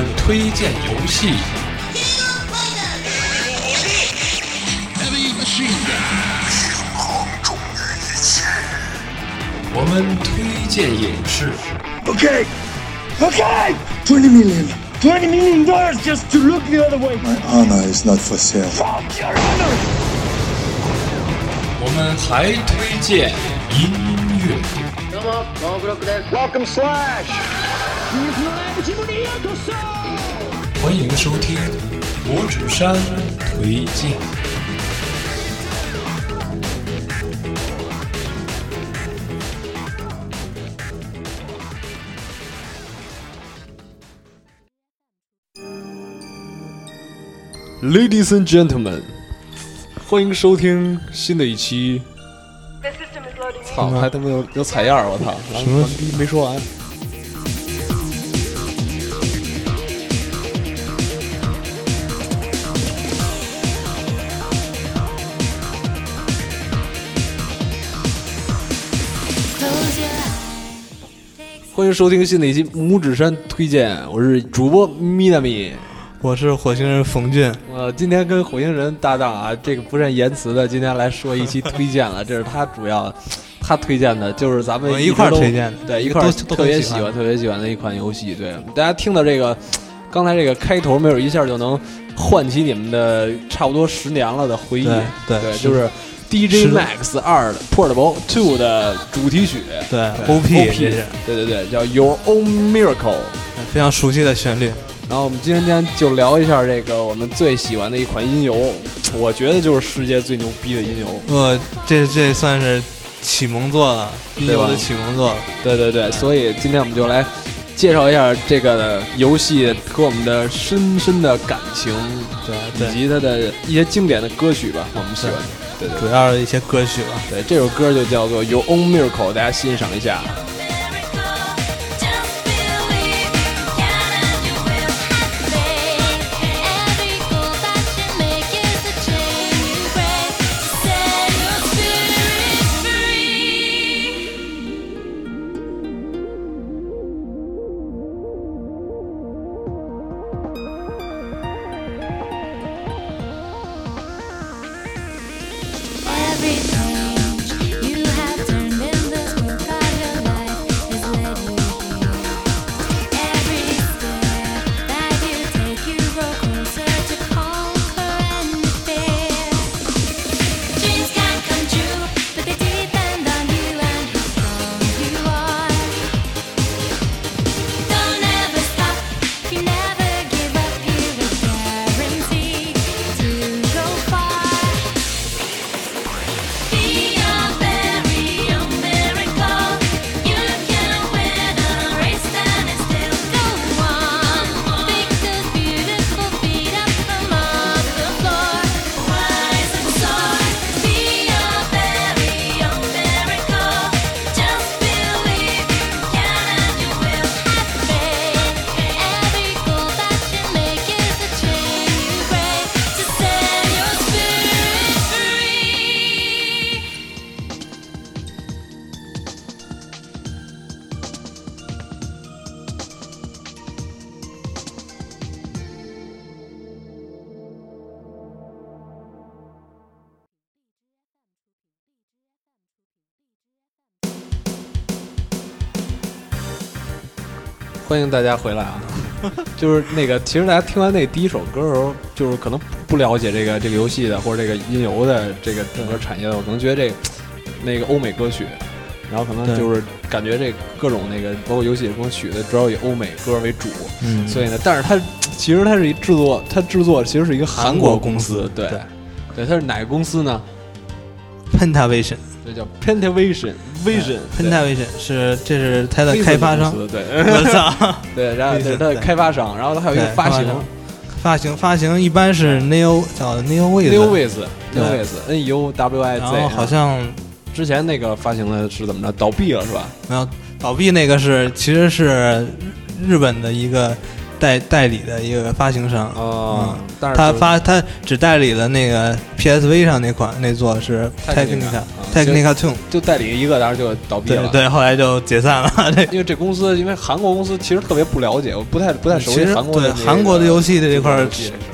们推荐游戏，我们推荐影视， Okay, okay. Twenty million. Twenty million dollars just to look the other way. My honor is not for sale. Fuck your honor. 我们还推荐音乐。どうも、ノーブロックです。 Welcome, Slash. 欢迎收听五指山推荐。Ladies and gentlemen，欢迎收听新的一期。操，还他妈有有采样儿！我操，什么没说完？欢迎收听新的一期拇指山推荐，我是主播咪娜咪。我是火星人冯俊，呃，今天跟火星人搭档啊，这个不善言辞的，今天来说一期推荐了，这是他主要他推荐的，就是咱们一块儿推荐的对，一块特别喜欢、特别喜欢的一款游戏。对，大家听到这个刚才这个开头，没准一下就能唤起你们的差不多十年了的回忆。对对对，是就是 DJ Max 二的 Portable Two 的主题曲。对对 OP 这是对对对，叫 Your Own Miracle。非常熟悉的旋律。然后我们今天就聊一下这个我们最喜欢的一款音游，我觉得就是世界最牛逼的音游。呃，这这算是启蒙作了，音对吧游的启蒙作了。对对对，所以今天我们就来介绍一下这个游戏和我们的深深的感情，对以，及它的一些经典的歌曲吧，我们喜欢的。对对主要的一些歌曲吧。对，这首歌就叫做《Your Own Miracle》，大家欣赏一下。欢迎大家回来啊！就是那个，其实大家听完那第一首歌的时候，就是可能不了解这个这个游戏的或者这个音游的这个整个产业的，我可能觉得这个那个欧美歌曲，然后可能就是感觉这各种那个包括游戏里中曲的主要以欧美歌为主，嗯。所以呢，但是它其实它是一制作，它制作其实是一个韩国公司，对。对。对，它是哪个公司呢？Pentavision，这叫 Pentavision Vision。Pentavision 是这是它的开发商。对 我操！对，然后这是它的对开发商，然后它还有一个发行发行发行一般是 Neo 叫 Neo Ways，New Ways New 对 Ways N U W I 然 Z，后好像之前那个发行的是怎么着？倒闭了是吧？没有倒闭那个是其实是日本的一个代代理的一个发行商。哦嗯，他但是他发他只代理了那个 PSV 上那款那座是 Technica，Technica 嗯 Technica Tune，就代理一个，当时就倒闭了。对对，后来就解散了。这因为这公司，因为韩国公司其实特别不了解，我不太不太熟悉韩国的那个韩国的游戏的这块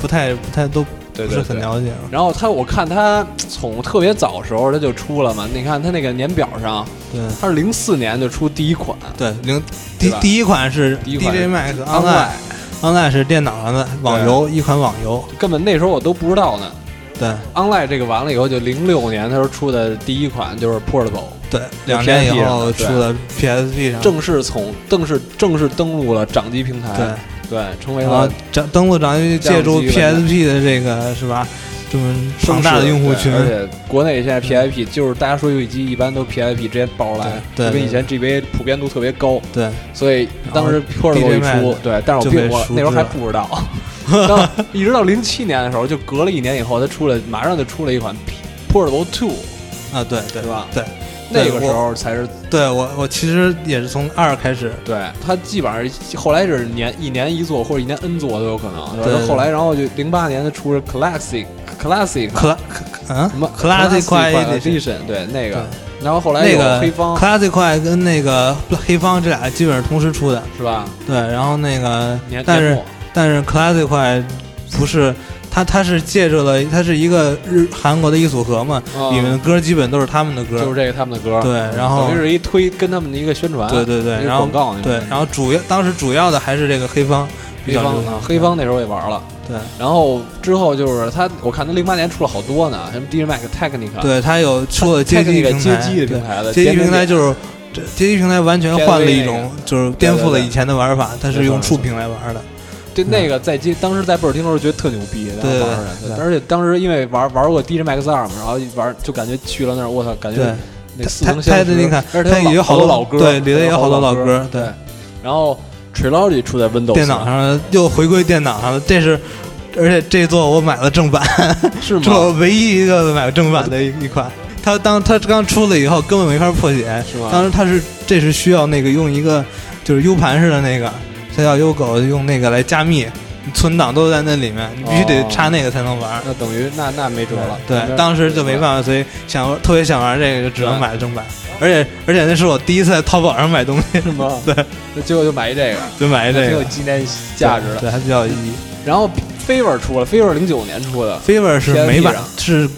不太不太都不是很了解。然后他，我看他从特别早时候他就出了嘛，你看他那个年表上，对他是零四年就出第一款对，零第第一款是 DJ Max Online，Online，Online 是电脑上的网游，一款网游。根本那时候我都不知道呢。对 Online 这个完了以后，就零六年他时候出的第一款就是 Portable，对，两年以后的出了 PSP 上，正式从正式正式登陆了掌机平台，对，对，成为了掌登陆掌机借助 PSP 的这个是吧，这么庞大的用户群，而且国内现在 PIP 就是大家说游戏机一般都 PIP 直接爆出来，对跟以前 GBA 普遍度特别高，对，所以当时 Portable 一出，对，但是我并我那时候还不知道，到一直到零七年的时候，就隔了一年以后，它出了，马上就出了一款 Portable Two，啊，对对对吧？对，那个时候才是对我我其实也是从二开始，对它基本上后来是年一年一座或者一年 N 座都有可能，对然后后来然后就零八年它出了 Classic Classic 嗯什么 Classic Quiet Edition 对那个对，然后后来有那个黑方 Classic 快跟那个黑方这俩基本上同时出的，是吧？对，然后那个年但是但是 Classic 快不是。它它是借着了，它是一个日韩国的一组合嘛，啊里面的歌基本都是他们的歌，就是这个他们的歌，对然后等于是一推跟他们的一个宣传，对对对，然后对，然后主要当时主要的还是这个黑方比黑方黑方那时候也玩了，对。然后之后就是他，我看他零八年出了好多呢，什么 DJ Mac Technica，对，他有出了街机 Technica 平台，街机的平台的街机平台就是这街机平台完全换了一种，就是颠覆了以前的玩法，它是用触屏来玩的。对那个在街当时在贝尔厅的时候觉得特牛逼，当时对对对而且当时因为玩玩过 DJ Max 二嘛，然后一玩就感觉去了那儿，我操，感觉，那似它曾相识，它的你看，而且它也有好多老歌，对，里头也有好多老歌，对，。然后 Trilogy 出在 Windows 电脑上又回归电脑上了，这是，而且这座我买了正版，是这我？唯一一个买正版的一一款。它当它刚出了以后，根本没法破解，是吗当时它是这是需要那个用一个就是 U 盘似的那个，它叫 U 狗用那个来加密，存档都在那里面，你必须得哦插那个才能玩。那等于那那没辙了，对，当时就没办法，所以想特别想玩这个，就只能对买正版。而且而且那是我第一次在淘宝上买东西，是吗？对，那结果就买一这个，就买一这个。挺有，纪念价值的。对，还比较有意义。然后 Fever 出了，Fever 零九年出的，Fever 是美版，是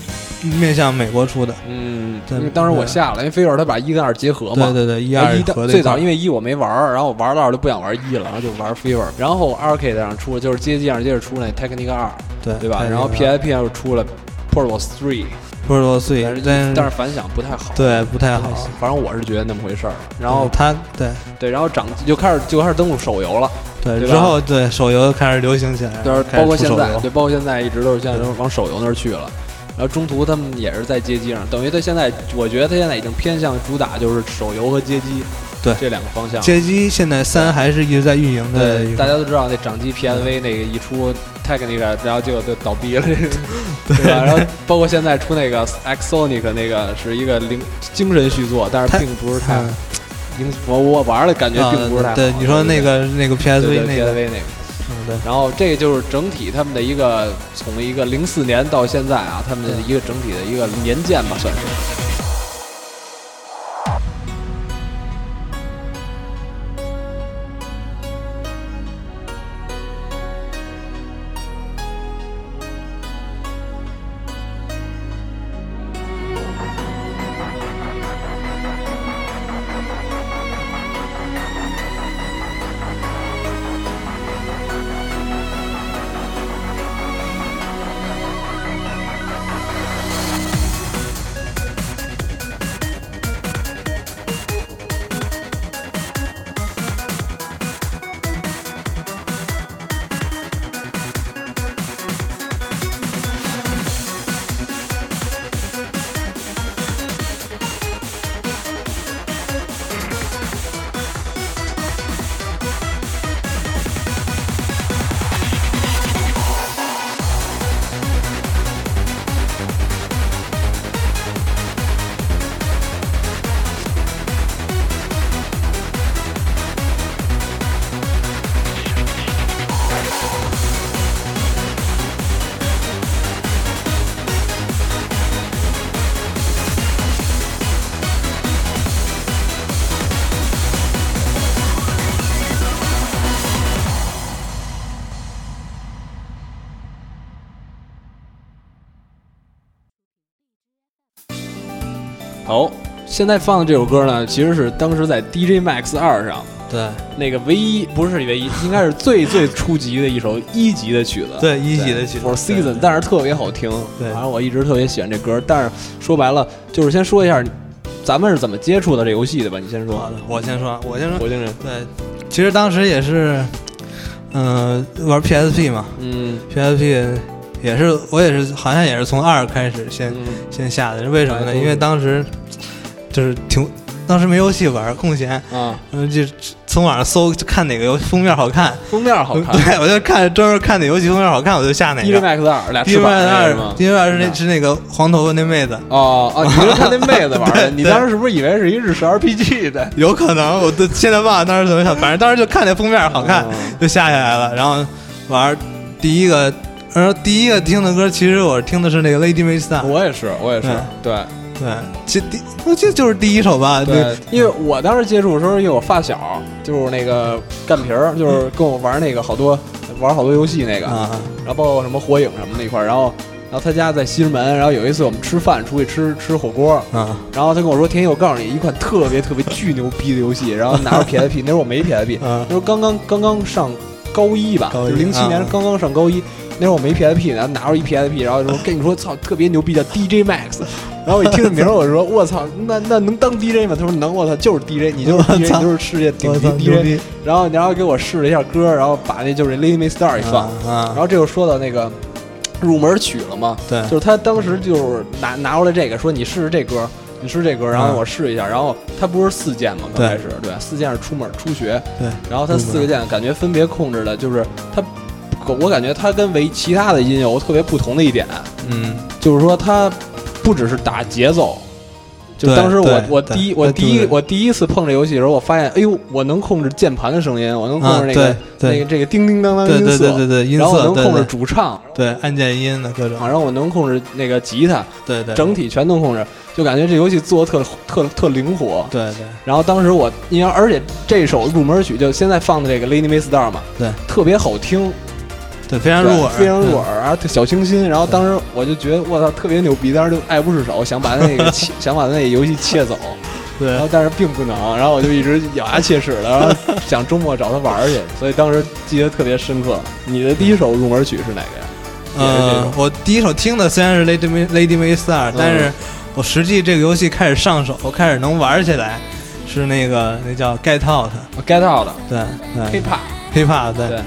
面向美国出的。嗯，对因为当时我下了，因为 Fever 它把一跟二结合嘛，对对对，一二合最早因为一我没玩儿，然后我玩到二就不想玩一了，然后就玩 Fever，然后 Arcade 上出了就是街机上接着出那 Technica 二，对对吧？然后 PSP 上又出了 Portable Three，不是多岁但是，但但是反响不太好，对不太好。反正我是觉得那么回事儿。然后他对对，然后掌就开始就开始登陆手游了，对对之后对手游开始流行起来包括现在，对，包括现在一直都是现在都往手游那儿去了。然后中途他们也是在街机上，等于他现在，我觉得他现在已经偏向主打就是手游和街机，对这两个方向。街机现在三还是一直在运营的对，大家都知道那掌机 PSV 那个一出 Technica，然后结果就倒闭了，对吧？然后包括现在出那个 Xsonic 那个是一个灵精神续作，但是并不是太我我玩的感觉啊并不是太好。对，你说那个那个 PSV 那个 PSV 那个。嗯对，然后这个就是整体他们的一个从一个零四年到现在啊，他们的一个整体的一个年鉴吧，算是。现在放的这首歌呢，其实是当时在 DJ Max 二上对那个唯一不是唯一，应该是最最初级的一首 一级的曲子。对一级的曲子 For Season，但是特别好听。对反正我一直特别喜欢这歌。但是说白了，就是先说一下，咱们是怎么接触的这游戏的吧？你先说。好的，我先说，我先说。我先说，对，其实当时也是，嗯、玩 PSP 嘛嗯，PSP 也是我也是好像也是从二开始先、嗯先下的，为什么呢？因为当时就是挺，当时没游戏玩，空闲，啊，嗯，就从网上搜看哪个游戏封面好看，封面好看。对我就看专门看哪游戏封面好看，我就下哪 DJ 个。Max 二俩翅膀是吗？，D J Max 是嗯那是那个黄头发那妹子，哦哦，你是看那妹子玩的？你当时是不是以为是一日式 RPG 的？有可能，我都现在忘了当时怎么想，反正当时就看那封面好看，哦就下下来了，然后玩第一个，然后第一个听的歌，其实我听的是那个 Lady May Star，我也是，我也是嗯，对对，其第我记得就是第一首吧，对，因为我当时接触的时候，因为我发小就是那个干皮儿，就是跟我玩那个好多玩好多游戏那个，啊，然后包括什么火影什么那一块儿，然后然后他家在西直门，然后有一次我们吃饭出去吃吃火锅，啊然后他跟我说：“天一，我告诉你一款特别特别巨牛逼的游戏。”然后拿着 PSP，那时候我没 PSP，啊那时候刚刚刚刚上高一吧，就零七年啊刚刚上高一。那时候我没 PSP，然后拿着一 PSP，然后说跟你说操特别牛逼叫 DJ Max，然后我一听这名儿，我说我操，那那能当 DJ 吗？他说能，我操，就是 DJ，你就是 DJ，你就是世界顶级 DJ。然后然后给我试了一下歌，然后把那就是 Lady May Star 一放，然后这就说到那个入门曲了嘛，对就是他当时就是拿拿过来这个，说你试试这歌，你试这歌，然后嗯。我试一下，然后它不是四键嘛，刚开始对，四键是出门初学，对，然后它四个键感觉分别控制的就是它，我感觉它跟为其他的音有特别不同的一点，嗯，就是说它不只是打节奏。就当时我我第一我第一我第一次碰这游戏的时候，我发现，哎呦，我能控制键盘的声音，我能控制那个、那个这个叮叮当当对对音色，对对对，音然后我能控制主唱，对按键音的各种啊，，然后我能控制那个吉他，对对，整体全能控制，就感觉这游戏做的特特特灵活。对对。然后当时我，因为而且这首入门曲就现在放的这个《Lady May Star》嘛，对，特别好听，对，非常入耳，非常入嗯耳，然后特小清新。然后当时我就觉得我操特别牛逼，当时就爱不释手，想把那个切 想把那个游戏切走，对然后但是并不能，然后我就一直咬牙切齿的，然后想周末找他玩去，所以当时记得特别深刻。你的第一首入门曲是哪个呀？也是这种，呃我第一首听的虽然是 Lady May Lady May Star，、但是我实际这个游戏开始上手，开始能玩起来，是那个那叫 Get Out，Get Out 对 Hip Hop，，Hip Hop，对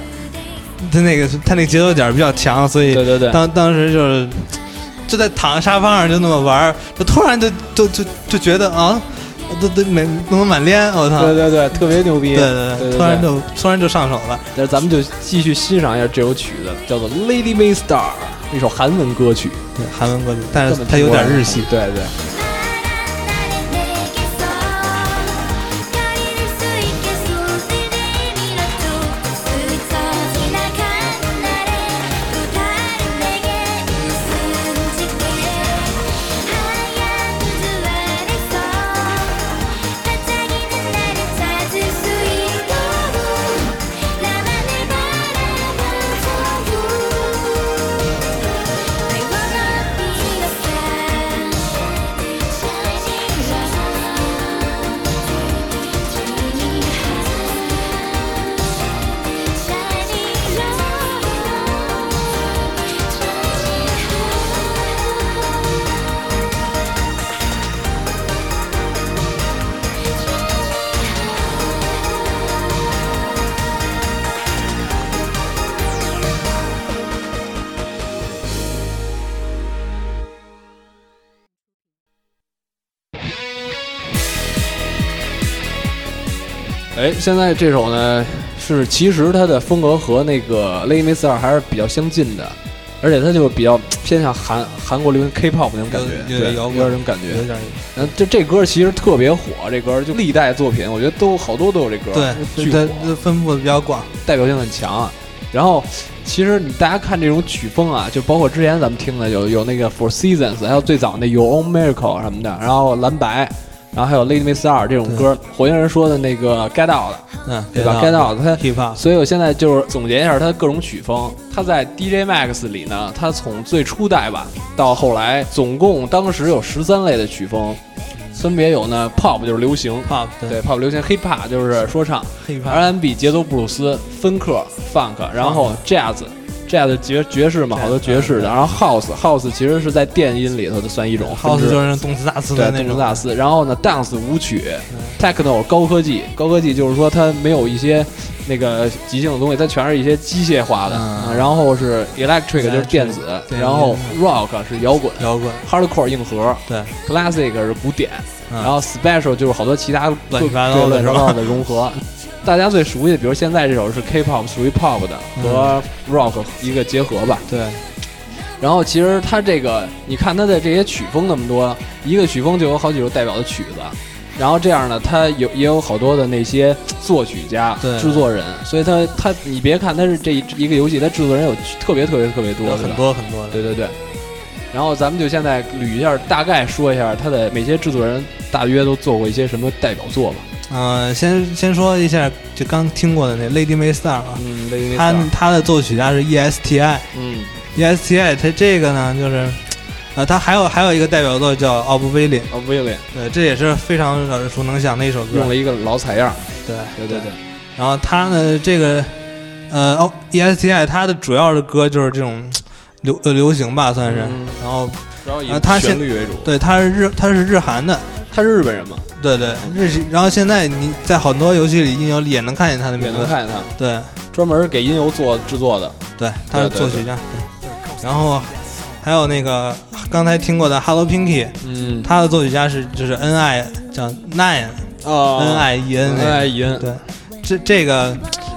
他那个他那个节奏点比较强，所以对对对，当当时就是就在躺在沙发上就那么玩，就突然就就就就觉得啊，都都满能满脸，我操！对对对，特别牛逼。对对对突然就突然就上手了。那咱们就继续欣赏一下这首曲子，叫做《Lady May Star》，一首韩文歌曲，对，韩文歌曲，但是它有点日系。对对。现在这首呢是其实它的风格和那个《Lady May Star》还是比较相近的，而且它就比较偏向韩韩国流行 K-pop 那种感觉，对，有有摇滚有点这种感觉。有点然后这这歌其实特别火，这歌就历代作品，我觉得都好多都有这歌，对，它分布的比较广。代表性很强啊。然后其实你大家看这种曲风啊，就包括之前咱们听的有有那个 Four Seasons，还有最早那 Your Own Miracle 什么的，然后蓝白，然后还有 Lady May Star 这种歌，火星人说的那个 Get Out，嗯，对吧？Get Out 它 hip hop，所以我现在就是总结一下它的各种曲风。它在 DJ Max 里呢，它从最初代吧到后来，总共当时有十三类的曲风，分别有呢 pop 就是流行 pop 对 pop 流行，hip hop 就是说唱 hip hop，R&B 节奏布鲁斯，芬克 funk，然后 jazz。Jazz 爵爵士嘛，好多爵士的，然后 house house 其实是在电音里头的算一种 house 就是动次打次对的那种动次打次，然后呢，dance 舞曲，techno 高科技，高科技就是说它没有一些那个即兴的东西，它全是一些机械化的，然后是 electric 就是电子，然后 rock 是摇滚摇滚，，hardcore 硬核对，，classic 是古典，嗯。然后 special 就是好多其他乱七八各糟的是吧对乱七八糟的融合。大家最熟悉的，比如现在这首是 K-pop，属于 pop 的和 rock 一个结合吧。对，然后其实它这个，你看它的这些曲风那么多，一个曲风就有好几首代表的曲子。然后这样呢，它有也有好多的那些作曲家、对制作人，所以它它你别看它是这一一个游戏，它制作人有特别特别特别多，很多很多的。对对对。然后咱们就现在捋一下，大概说一下他的每些制作人大约都做过一些什么代表作吧。嗯，先先说一下，就刚听过的那 Lady May Star 啊，嗯，，Lady May Star，他他的作曲家是 E ESTI，ESTI 嗯，它这个呢就是，呃，他还有还有一个代表作叫 Oblivion，哦，威廉对，这也是非常耳熟能详的一首歌用。了一个老采样，对对对对，然后他呢，这个呃哦 ESTI 他的主要的歌就是这种流呃流行吧，算是。嗯然后主要以旋律为主。对，他是日他是日韩的，他是日本人嘛，对对日系。然后现在你在很多游戏里音游里也能看见他的名字，也能看见他，对。专门给音游做制作的。对，他是作曲家。对。然后还有那个刚才听过的 Hello Pinky，嗯，他的作曲家是就是 N I 叫 Nine 啊，N I E N，N I E N，对，这这个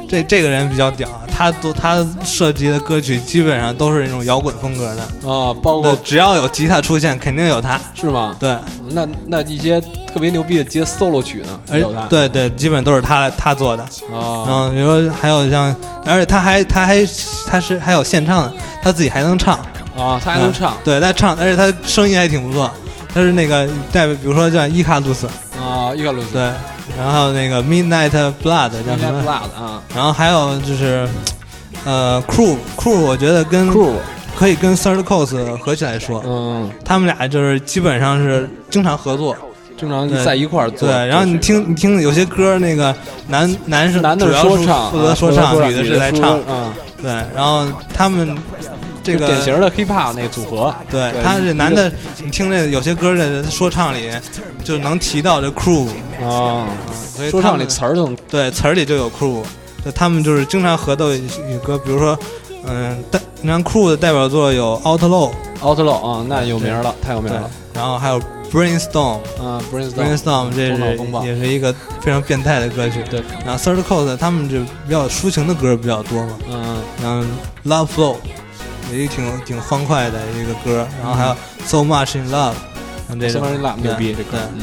这这个人比较屌啊，他都他涉及的歌曲基本上都是那种摇滚风格的，啊，包对括，只要有吉他出现，肯定有他。是吗？对，那那一些特别牛逼的接 solo 曲呢，而有他对对，基本都是他他做的。啊，嗯，比如说还有像，而且他还他还他是还有现唱的，他自己还能唱，啊，他还能唱对，他唱，而且他声音还挺不错。他是那个代表，比如说叫伊卡鲁斯，啊，伊卡鲁斯，对，然后那个 Midnight Blood 叫什么？Blood 啊然后还有就是，呃，Crew Crew，我觉得跟，Crew，可以跟 Third Coast 合起来说，嗯，他们俩就是基本上是经常合作。经常在一块儿做对，然后你听你听有些歌，那个男男是男的主要是说唱，负责说啊唱，女的是来唱。嗯，对，然后他们这个典型的 hip hop 那个组合，对，他是男的，你听这有些歌的说唱里就能提到这 crew，啊，所以说唱里词儿都能对词儿里就有 crew，就他们就是经常合奏一些歌，比如说，嗯，代你看 crew 的代表作有 Outlaw，outlaw 啊，那有名了，太有名了，，然后还有 Brainstorm。啊，brainstorm，Brainstorm 这是也是一个非常变态的歌曲。对，然后 Third Coast 他们就比较抒情的歌比较多嘛，嗯，然后 Love Flow 也挺挺欢快的一个歌，然后还有 So Much in Love，像这种。牛逼这对歌，，嗯，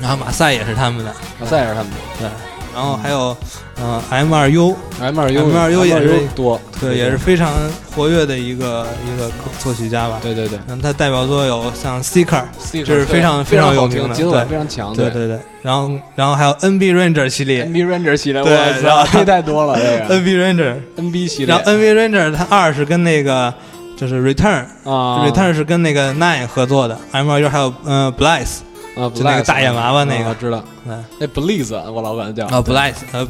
然后马赛也是他们的，马赛也是他们的。对，然后还有嗯 M 二 U，M 二 U M2U 也是多，对，也是非常活跃的一个一个作曲家吧。对对对，他代表作有像 Seeker，这这是非常非，常有名的节奏非常强，对。对对，然后然后还有 NB Ranger 系列。NB Ranger 系列，对我然后操，这太多了，这个，NB Ranger，NB 系列。然后 NB Ranger 它二是跟那个就是 Return。啊。Return 是跟那个 Nine 合作的，M 二 U 还有嗯 Blaze 啊，就那个大眼娃娃那个啊知道，对那 Blaze 我老管他叫啊，Bliss 呃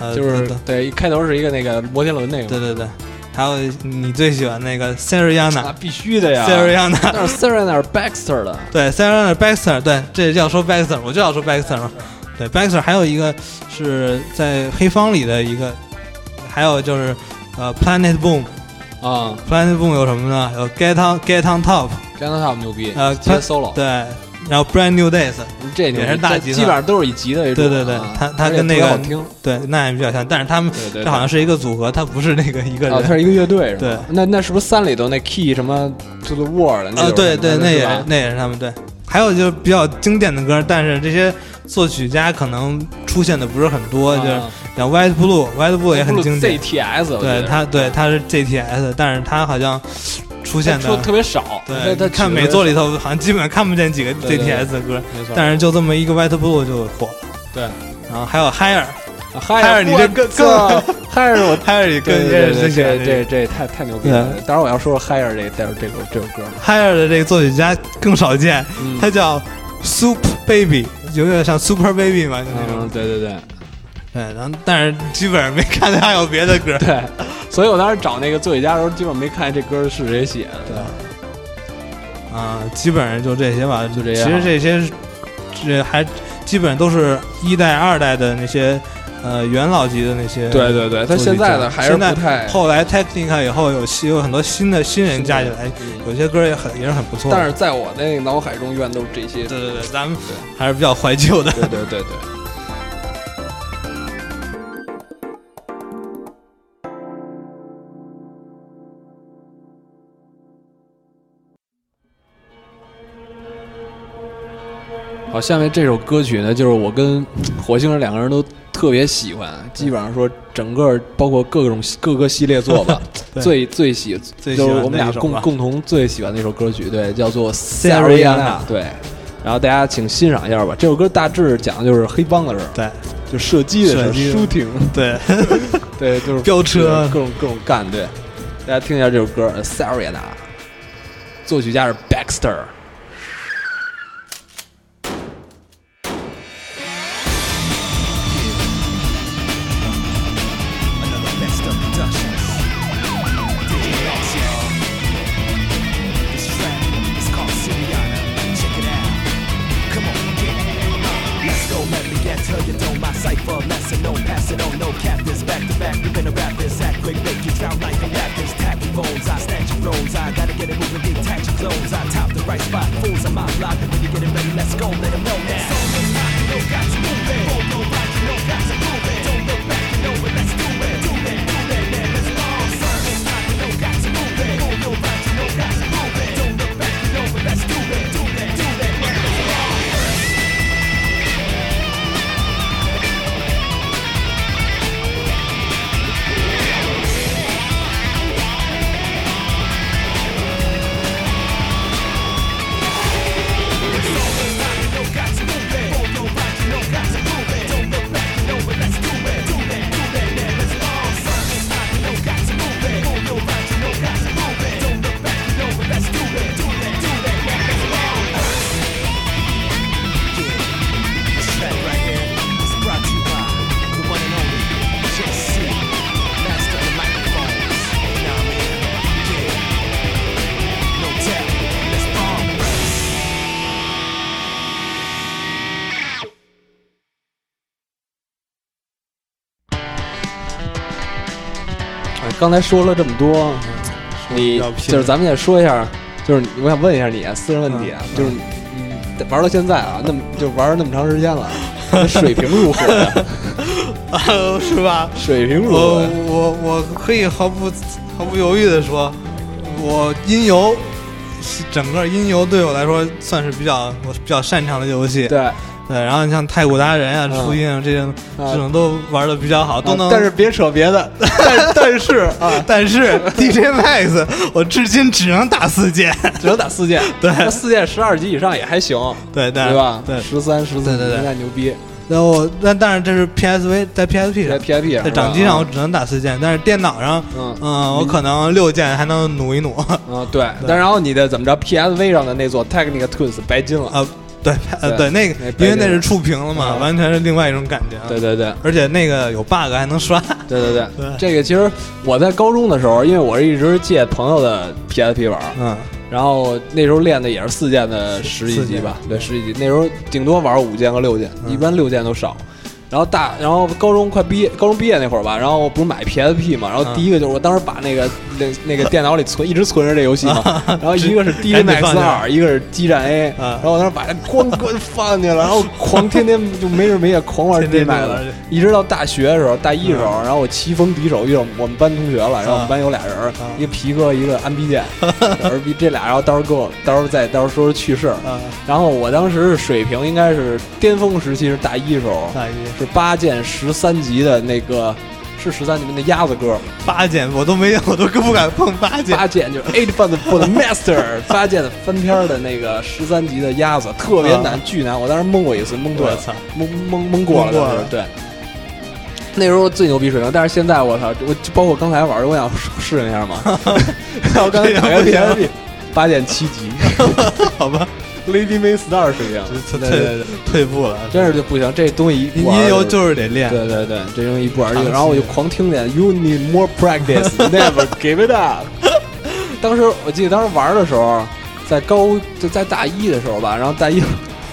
呃就是对对，一开头是一个那个摩天轮那个，对对对，还有你最喜欢那个 Seriana 啊，必须的呀 Seriana 那是是 Baxter 的，对 Seriana Baxter 对，这要说 Baxter 我就要说 Baxter 嘛，对 Baxter 还有一个是在黑方里的一个，还有就是呃 Planet Boom 啊 Planet Boom 有什么呢？有 Get on Get on Top，Get on Top 牛逼，呃接 solo，对，然后 Brand New Days 这也是大吉他基本上都是以吉的为主，对对对啊他他跟那个好听，对那也比较像，但是他们这好像是一个组合，他不是那个一个人。啊，它是一个乐队是吧？对那那是不是三里头那 Key 什么 To the World 那啊，对对，那也那也是他们对。还有就是比较经典的歌，但是这些作曲家可能出现的不是很多，就是啊像 White Blue，White Blue 也很经典。对他，对他是 GTS，但是他好像出现说的，特别少，对，他看美作里头好像基本看不见几个对对 GTS 的歌，没错，但是就这么一个 White Blue 就火了。对，然后还有 Higher，嗨嗨尔你这更更嗨尔我。Higher 你更对对对，也是最喜欢这这这这太太牛逼了！当然我要说嗨尔这待会儿这首这首歌，Higher 的这个作曲家更少见，嗯他叫 Soup Baby，有点像 Super Baby 嘛，就那种。嗯，对对对对，然后但是基本上没看见还有别的歌。对，所以我当时找那个作曲家的时候，基本上没看见这歌是谁写的。对啊，基本上就这些吧，就这样其实这些这还基本都是一代、二代的那些呃元老级的那些。对对对，他现在的还是不太，后来 Technica 以后有新有很多新的新人加进来，有些歌也很也是很不错。但是在我那脑海中，永远都是这些。对对对，咱们还是比较怀旧的。对对对对。好，下面这首歌曲呢，就是我跟火星人两个人都特别喜欢，基本上说整个包括各种各个系列作吧，最最喜最就是我们俩共共同最喜欢的一首歌曲，对，叫做《Sariana Sariana》，对。然后大家请欣赏一下吧，这首歌大致讲的就是黑帮的事儿，对就射击的事儿射击的，shooting，对，对，就是飙车各种各种干，对。大家听一下这首歌《Sariana》，作曲家是 Baxter。Fools on my block. When you get it ready, let's go, let them know 才说了这么多，你就是咱们也说一下，就是我想问一下你啊，私人问题啊，嗯就是你玩到现在啊，那么就玩了那么长时间了，你水平如何呀？是吧？水平如何呀？我我可以毫不毫不犹豫的说，我音游整个音游对我来说算是比较我比较擅长的游戏。对，对，然后你像太古达人啊、嗯初音啊这种啊这种都玩的比较好，都能。啊但是别扯别的，但但是啊，但是 DJ Max 我至今只能打四键。只能打四键，对四键十二级以上也还行，对对对吧？对。十三、十四对对对牛逼，然后但但是这是 PSV 在 PSP 在上，PIP 上，在掌机上我只能打四键，但是电脑上，嗯嗯，我可能六键还能努一努。啊对，但然后你的怎么着 PSV 上的那座 Technic Twins 白金了，啊，对，呃，对对，那个因为那是触屏了嘛，嗯完全是另外一种感觉。对，对对。而且那个有 bug 还能刷。对对对，这个其实我在高中的时候，因为我是一直借朋友的 PSP 玩，嗯，然后那时候练的也是四键的十一级吧，对，十一级。那时候顶多玩五键和六键，嗯一般六键都少。然后大，然后高中快毕业，高中毕业那会儿吧，然后我不是买 PSP 嘛，然后嗯。第一个就是我当时把那个那那个电脑里存一直存着这游戏嘛，然后一个是来二，一个是激战 A，嗯。然后我当时把它咣咣放进去了，然后狂天天就没日没夜狂玩天 DJ 天就 Max，玩一直到大学的时候，大一的时候，然后我棋逢敌手遇到我们班同学了，然后我们班有俩人一个皮哥，一个安逼剑，而逼这俩，然后到时候跟我到时候再到时候说说趣事然后我当时是水平应该是巅峰时期是大一时候，大一是八剑十三级的那个是十三级的那鸭子歌，八剑我都没，我都不敢碰八剑。八键就是 eight for the for the master，八剑翻篇的那个十三级的鸭子特别难，巨难，我当时蒙过一次，蒙对了蒙蒙蒙过了，对。那时候最牛逼水平，但是现在我操，我就包括刚才玩儿，我想试试一下嘛。然后刚才打开这样不行 PSP，八剑七级，好吧，Lady May Star 是一样，退对对对，退步了，真是就不行，这东西一音游就是得练。对对对，这东西一不玩然后我就狂听点 You need more practice, never give it up。当时我记得当时玩的时候，在高就在大一的时候吧，然后大一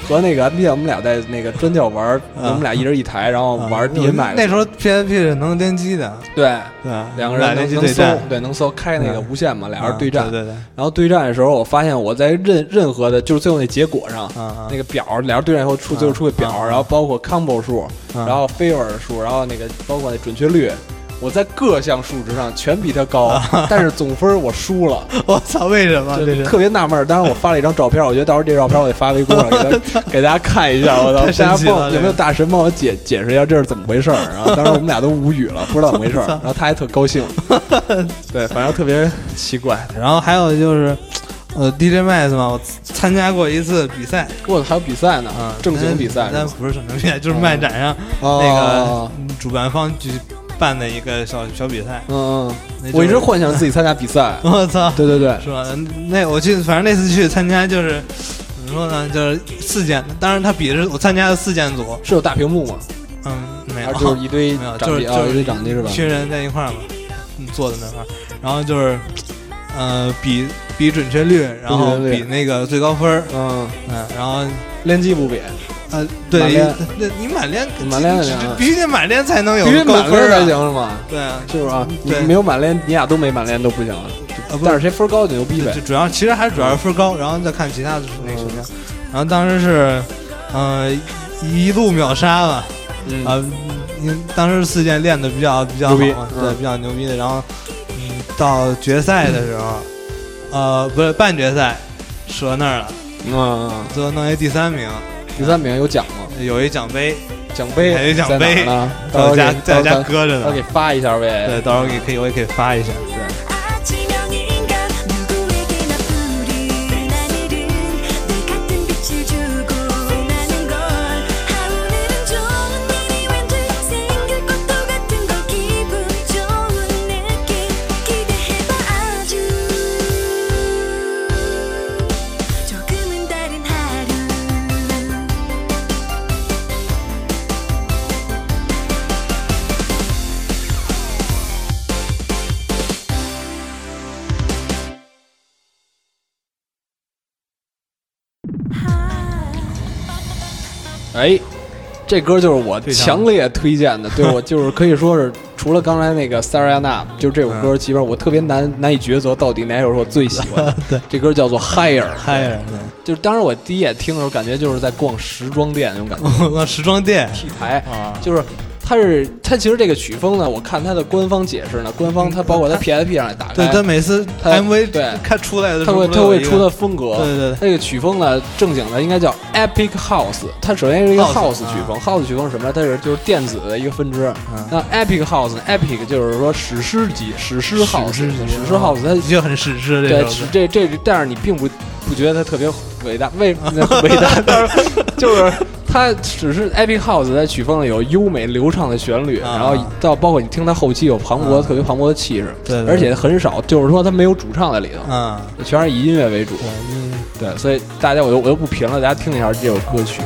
和那个 M P，我们俩在那个专教玩，我们俩一人一台，然后玩啊 DMX。那时候 PSP 是能联机的，对对？两个人能能搜机对能搜开那个无线嘛，俩人对战。对对对，然后对战的时候，我发现我在任任何的，就是最后那结果上，那个表，俩人对战以后出最后出个表，然后包括 combo 数，啊然后 favor 数，然后那个包括那准确率，我在各项数值上全比他高，但是总分我输了，我操，为什么？这是。特别纳闷。当时我发了一张照片，我觉得到时候这照片我得发微博上 给他给大家看一下，我操，大家帮我有没有大神帮我解解释一下这是怎么回事儿？然 后当时我们俩都无语了，不知道怎么回事儿，然后他还特高兴，对，反正特别奇怪。然后还有就是，呃，DJ Max 嘛，我参加过一次比赛。我还有比赛呢，啊，正经比赛但不是正经比赛，就是漫展上哦那个嗯主办方举办的一个小小比赛。嗯嗯，我一直幻想自己参加比赛。我操，对对对，是吧？那我记得，反正那次去参加就是怎么说呢，就是四件，当然他比的是我参加的四件组，是有大屏幕吗？嗯，没有，就是一堆没有，就是就是一堆 掌机是吧一？群人在一块儿嘛，嗯，坐在那块儿，然后就是呃比比准确率，然后比那个最高分儿，嗯，嗯，然后练技不比，呃对那你满练满练的必须得满练才能有必须高分才行，是吗？对啊，是不是啊？没有满练，你俩都没满练都不行啊。啊但是谁分高就牛逼呗就。主要其实还是主要是分高，然后再看其他的那什么样，然后当时是呃一路秒杀吧，嗯啊，因为当时四件练的比较比较好对，比较牛逼的。然后，嗯，到决赛的时候，呃，不是半决赛，折那儿了，嗯，最后弄一第三名，第三名有奖吗？有一奖杯，奖杯还有奖杯呢？在我家在我家搁着呢我给。发一下呗。对，到时候给可以，我也可以发一下。아 哎，这歌就是我强烈推荐的，对我就是可以说是除了刚才那个《Sarayana》，就是这首歌，基本上我特别难难以抉择到底哪首是我最喜欢的。对，这歌叫做 《Higher》，Higher，就是当时我第一眼听的时候，感觉就是在逛时装店那种感觉 逛，时装店，T 台啊，就是。它是它其实这个曲风呢，我看它的官方解释呢，官方它包括它 PSP 上也打开，对他每次它 MV 对看出来的时它候，会它会出的的风格，对对对它这个曲风呢，正经的应该叫 Epic House。它首先是一个 House，House 曲风，House 曲风是什么呢？它是就是电子的一个分支。嗯那 Epic House，Epic 就是说史诗级、史诗 House、史诗级史诗 House，它就很史诗这对。这这，但是你并不不觉得它特别伟大，为伟大，但是就是它只是 Epic House 在曲风里有优美流畅的旋律，啊。然后到包括你听它后期有磅礴、啊。特别磅礴的气势，对对对。而且很少，就是说它没有主唱在里头，嗯，全是以音乐为主。对，嗯对，所以大家我就我就不评了，大家听一下这首歌曲。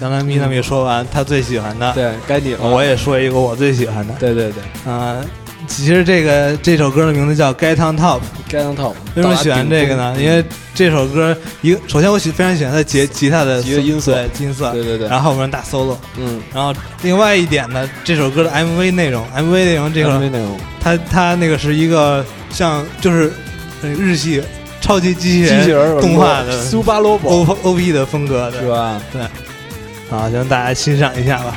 刚才米娜米说完，他最喜欢的，对，该你了。我也说一个我最喜欢的。对对对，啊，其实这个这首歌的名字叫《Get on Top》，Get on top。为什么喜欢这个呢？因为这首歌一个，首先我喜非常喜欢它吉吉他的吉他音色。对音色，对对对。然后后面大 solo，嗯，然后另外一点呢，这首歌的 MV 内容，MV 内容这个 MV 内容。它它那个是一个像就是呃日系超级机器机器人动画的苏巴罗 O 伯 O P 的风格的，是吧？对，啊，让大家欣赏一下吧。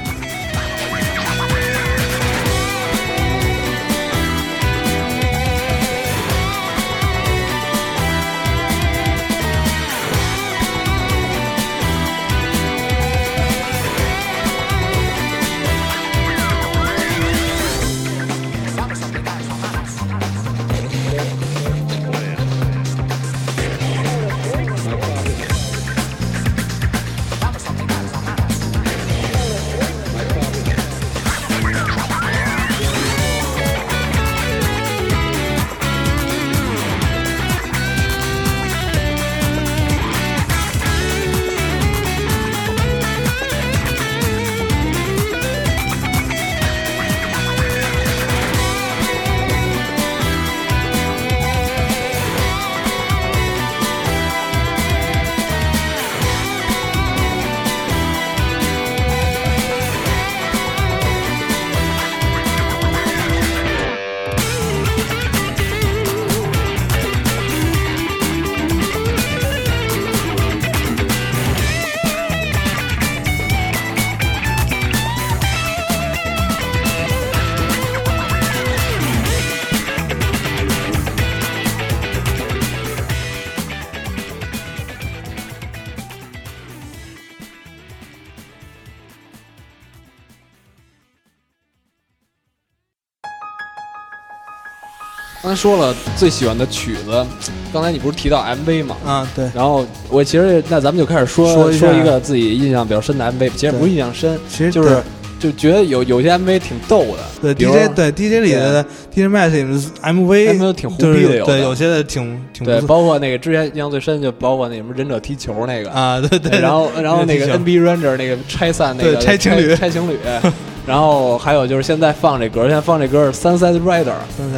刚才说了最喜欢的曲子，刚才你不是提到 MV 吗？啊，对，然后我其实那咱们就开始说说一个自己印象比较深的 MV，其实不是印象深，其实就是就觉得有有些 MV 挺逗的，对 DJ 对 DJ 里的 DJ Max 里的 MV MV 挺胡就是逼的有对，有些的挺挺对，包括那个之前印象最深就包括那什么忍者踢球那个，啊，对对，然后然后那个 NB Ranger 那个拆散那个对拆情侣。拆情侣，然后还有就是现在放这歌，现在放这歌是 Sunset Rider，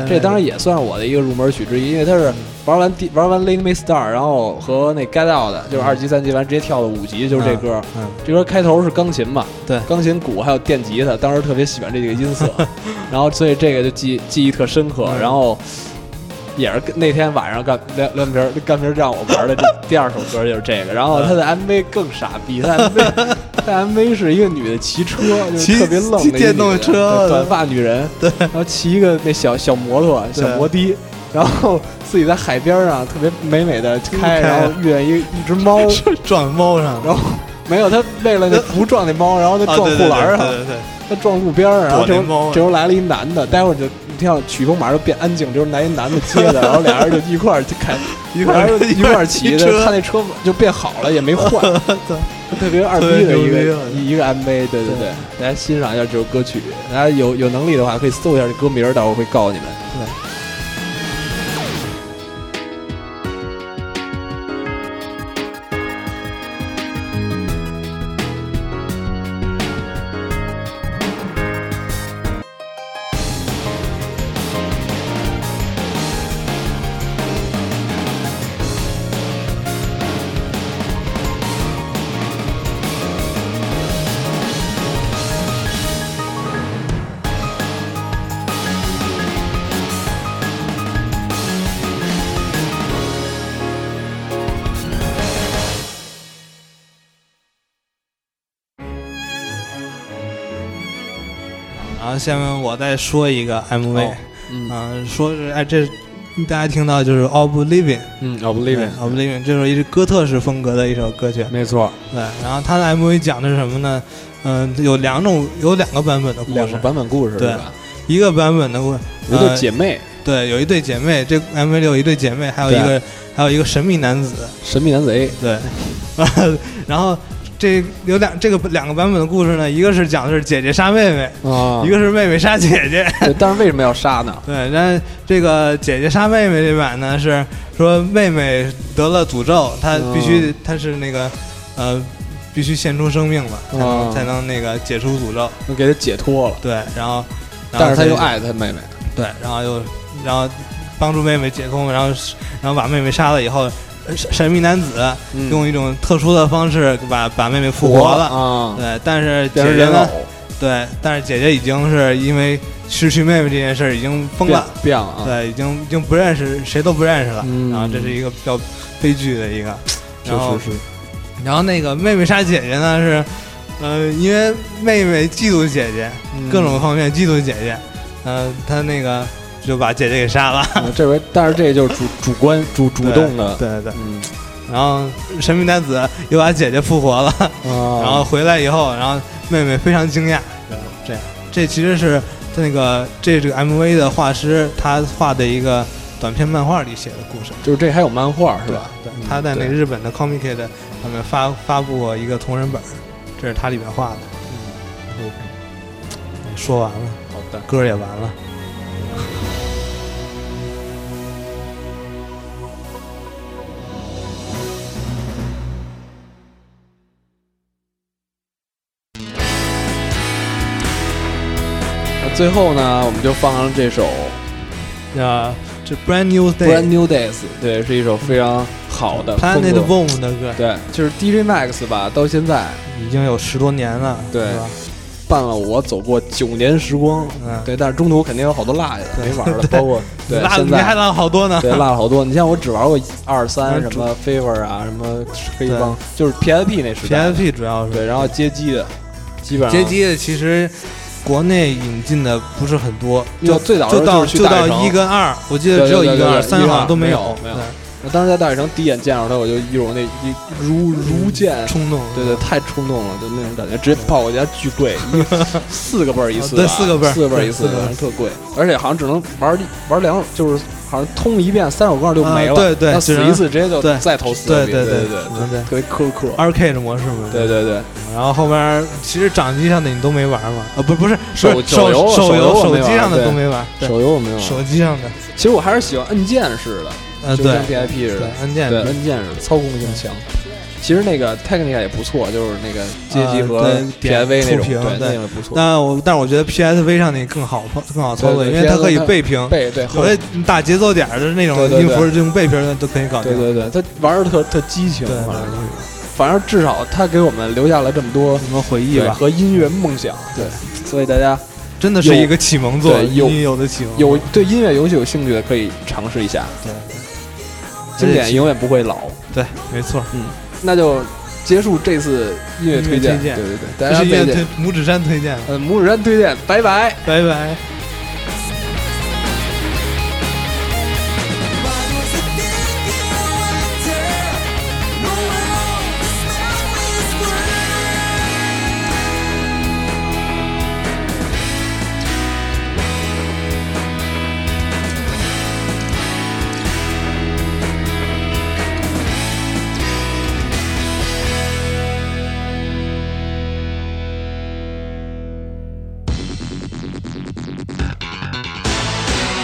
这当然也算是我的一个入门曲之一，因为它是玩完第玩完 Lead Me Star，然后和那 Get Out 的，就是二级三级完直接跳到五级，就是这歌。嗯，这歌开头是钢琴嘛，对。钢琴、鼓还有电吉他，当时特别喜欢这几个音色，然后所以这个就记记忆特深刻。嗯。然后也是跟那天晚上干亮亮皮儿干皮儿让我玩的这第二首歌就是这个，然后他的 MV 更傻逼，他 MV 他 MV 是一个女的骑车，就特别愣的一骑电动车。对短发女人，对，然后骑一个那小小摩托小对摩的。然后自己在海边上特别美美的开，然后遇见一一只猫，撞猫上，然后没有他为了那不撞那猫，然后他啊对对撞护栏上，对对对，他撞路边儿，然后这时躲那猫候这时候来了一男的，待会儿就你听曲风马上就变安静，这时候来一男的接的，然后俩人就一块儿就开，一块儿一块儿 骑的，他那车就变好了，也没换，特别二逼的一个了一个 MV，对对对，大家欣赏一下这首歌曲，大家有有能力的话可以搜一下这歌名儿，到时候会告诉你们。然后下面我再说一个 MV，哦嗯。啊，说是哎这大家听到就是 Of Living，嗯，I believe it，Of Living，这是一支哥特式风格的一首歌曲，没错，对，然后它的 MV 讲的是什么呢？嗯、有两种，有两个版本的故事。两个，版本故事对？一个版本的故事，有对呃姐妹，对，有一对姐妹，这 MV 里有一对姐妹，还有一个还有一个神秘男子，神秘男子 A，对，然后这有两这个两个版本的故事呢，一个是讲的是姐姐杀妹妹，啊一个是妹妹杀姐姐。对，但是为什么要杀呢？对，但这个姐姐杀妹妹这版呢是说妹妹得了诅咒，她必须她是那个呃必须献出生命了，才能、哦才能那个解除诅咒。能给她解脱了，对，然后然后但是她又爱她妹妹，对，然后又然后帮助妹妹解封，然后然后把妹妹杀了以后，呃神神秘男子嗯用一种特殊的方式把把妹妹复活了。啊，对，但是变姐姐呢？对，但是姐姐已经是因为失去妹妹这件事儿已经疯了，变了啊，对，已经已经不认识谁都不认识了。嗯然后这是一个比较悲剧的一个，然后是是是，然后那个妹妹杀姐姐呢是，呃，因为妹妹嫉妒姐姐，嗯各种方面嫉妒姐姐，呃，她那个就把姐姐给杀了。嗯这回，但是这个就是主主观主主动的，对对对。嗯，然后神秘男子又把姐姐复活了，哦，然后回来以后，然后妹妹非常惊讶，这样，这其实是那个这这个 MV 的画师他画的一个短篇漫画里写的故事，就是这还有漫画是是吧？？对嗯，他在那对日本的 Comic Kid 上面发发布过一个同人本，这是他里面画的。嗯说完了，好的，歌也完了。最后呢，我们就放上这首啊，这 Brand New《Brand New Days》，对，是一首非常好的 Planet 风格。Boom 的歌，对，就是 DJ Max 吧，到现在已经有十多年了，对吧？伴了我走过九年时光，嗯，对，但是中途肯定有好多落下的没玩的，包括对拉现在。你还落了好多呢。对落了好多。你像我只玩过二三嗯什么 Favor 啊，什么黑帮，就是 PSP 那时代，PSP 主要是。对，然后街机的，基本上。街机的其实国内引进的不是很多，就就最早的时就到候就就到一跟二，我记得只有一跟二，三好像都没有，没有我当时在大悦城第一眼见着他，我就一种那一如如见。冲动，对对，太冲动了，就那种感觉，直接跑我家巨贵，一四个倍儿一次吧，对四个倍儿四个倍儿一次特贵，而且好像只能玩一玩两，就是好像通一遍三首歌就没了，啊对对那死一次直接就对再投四个对对对对对，对特别苛刻，二 K 的模式嘛，对对对，然后后边其实掌机上的你都没玩嘛？啊，不不是手手手游手手游手机上的都没玩，手游我没有玩，手机上的，其实我还是喜欢按键式的，呃对。就跟 PIP 似的，按键按键式的，操控性强。其实那个 Technica 也不错，就是那个街机和呃对点 PSV 那种，对，对。那个不错。但我但是我觉得 PSV 上那更好更好操作，因为它可以背屏，背对后有些打节奏点的那种音符，这种背屏的都可以搞定。对。对对，它玩的特特激情，对反正反正至少它给我们留下了这么多什么回忆吧，和音乐梦想，对，所以大家真的是一个启蒙作，对有有的启蒙。有对音乐游戏有兴趣的可以尝试一下，对经典永远不会老。对，没错，那就结束这次音乐推荐，推荐对对对，这大家推拇指山推荐的，呃，拇指山推荐，拜拜。拜拜。《